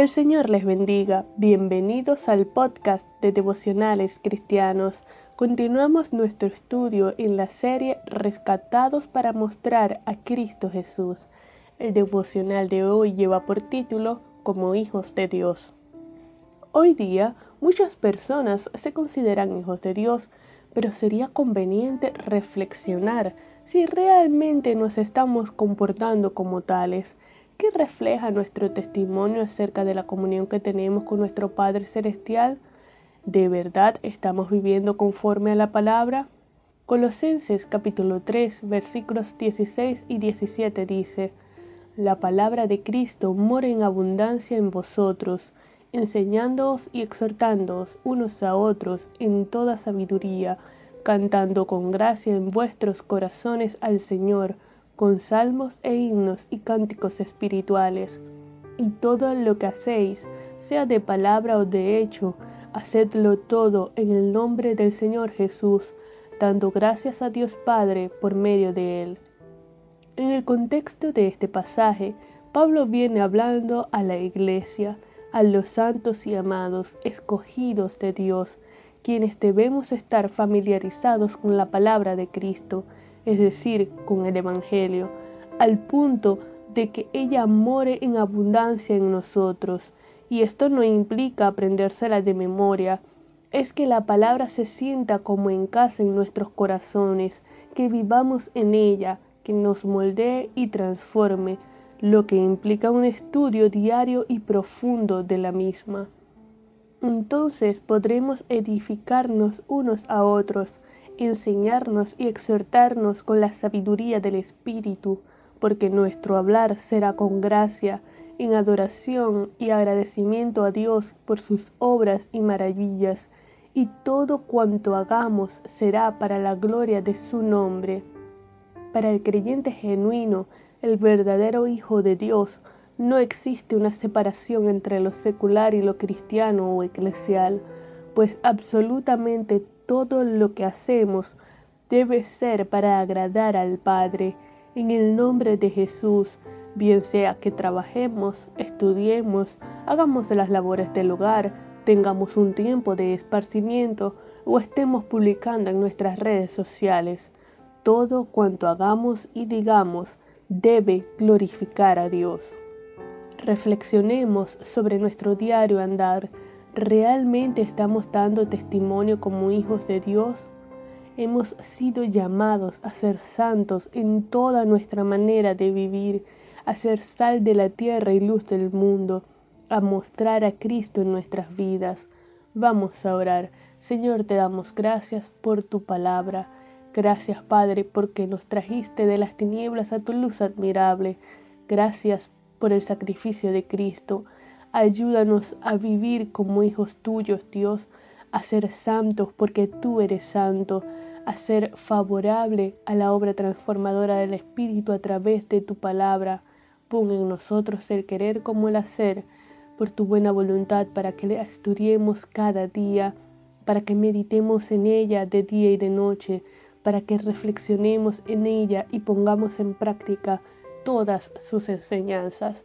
Que el Señor les bendiga. Bienvenidos al podcast de devocionales cristianos. Continuamos nuestro estudio en la serie Rescatados para mostrar a Cristo Jesús. El devocional de hoy lleva por título Como hijos de Dios. Hoy día muchas personas se consideran hijos de Dios, pero sería conveniente reflexionar si realmente nos estamos comportando como tales ¿Qué refleja nuestro testimonio acerca de la comunión que tenemos con nuestro Padre Celestial? ¿De verdad estamos viviendo conforme a la palabra? Colosenses capítulo 3 versículos 16 y 17 dice, La palabra de Cristo mora en abundancia en vosotros, enseñándoos y exhortándoos unos a otros en toda sabiduría, cantando con gracia en vuestros corazones al Señor, con salmos e himnos y cánticos espirituales. Y todo lo que hacéis, sea de palabra o de hecho, hacedlo todo en el nombre del Señor Jesús, dando gracias a Dios Padre por medio de él. En el contexto de este pasaje, Pablo viene hablando a la iglesia, a los santos y amados, escogidos de Dios, quienes debemos estar familiarizados con la palabra de Cristo, es decir, con el Evangelio, al punto de que ella more en abundancia en nosotros. Y esto no implica aprendérsela de memoria, es que la palabra se sienta como en casa en nuestros corazones, que vivamos en ella, que nos moldee y transforme, lo que implica un estudio diario y profundo de la misma. Entonces podremos edificarnos unos a otros, enseñarnos y exhortarnos con la sabiduría del Espíritu, porque nuestro hablar será con gracia, en adoración y agradecimiento a Dios por sus obras y maravillas, y todo cuanto hagamos será para la gloria de su nombre. Para el creyente genuino, el verdadero Hijo de Dios, no existe una separación entre lo secular y lo cristiano o eclesial, pues absolutamente todo lo que hacemos debe ser para agradar al Padre, en el nombre de Jesús, bien sea que trabajemos, estudiemos, hagamos las labores del hogar, tengamos un tiempo de esparcimiento o estemos publicando en nuestras redes sociales. Todo cuanto hagamos y digamos debe glorificar a Dios. Reflexionemos sobre nuestro diario andar, ¿Realmente estamos dando testimonio como hijos de Dios? Hemos sido llamados a ser santos en toda nuestra manera de vivir, a ser sal de la tierra y luz del mundo, a mostrar a Cristo en nuestras vidas. Vamos a orar. Señor, te damos gracias por tu palabra. Gracias, Padre, porque nos trajiste de las tinieblas a tu luz admirable. Gracias por el sacrificio de Cristo. Ayúdanos a vivir como hijos tuyos, Dios, a ser santos porque tú eres santo, a ser favorable a la obra transformadora del Espíritu a través de tu palabra. Pon en nosotros el querer como el hacer, por tu buena voluntad, para que la estudiemos cada día, para que meditemos en ella de día y de noche, para que reflexionemos en ella y pongamos en práctica todas sus enseñanzas.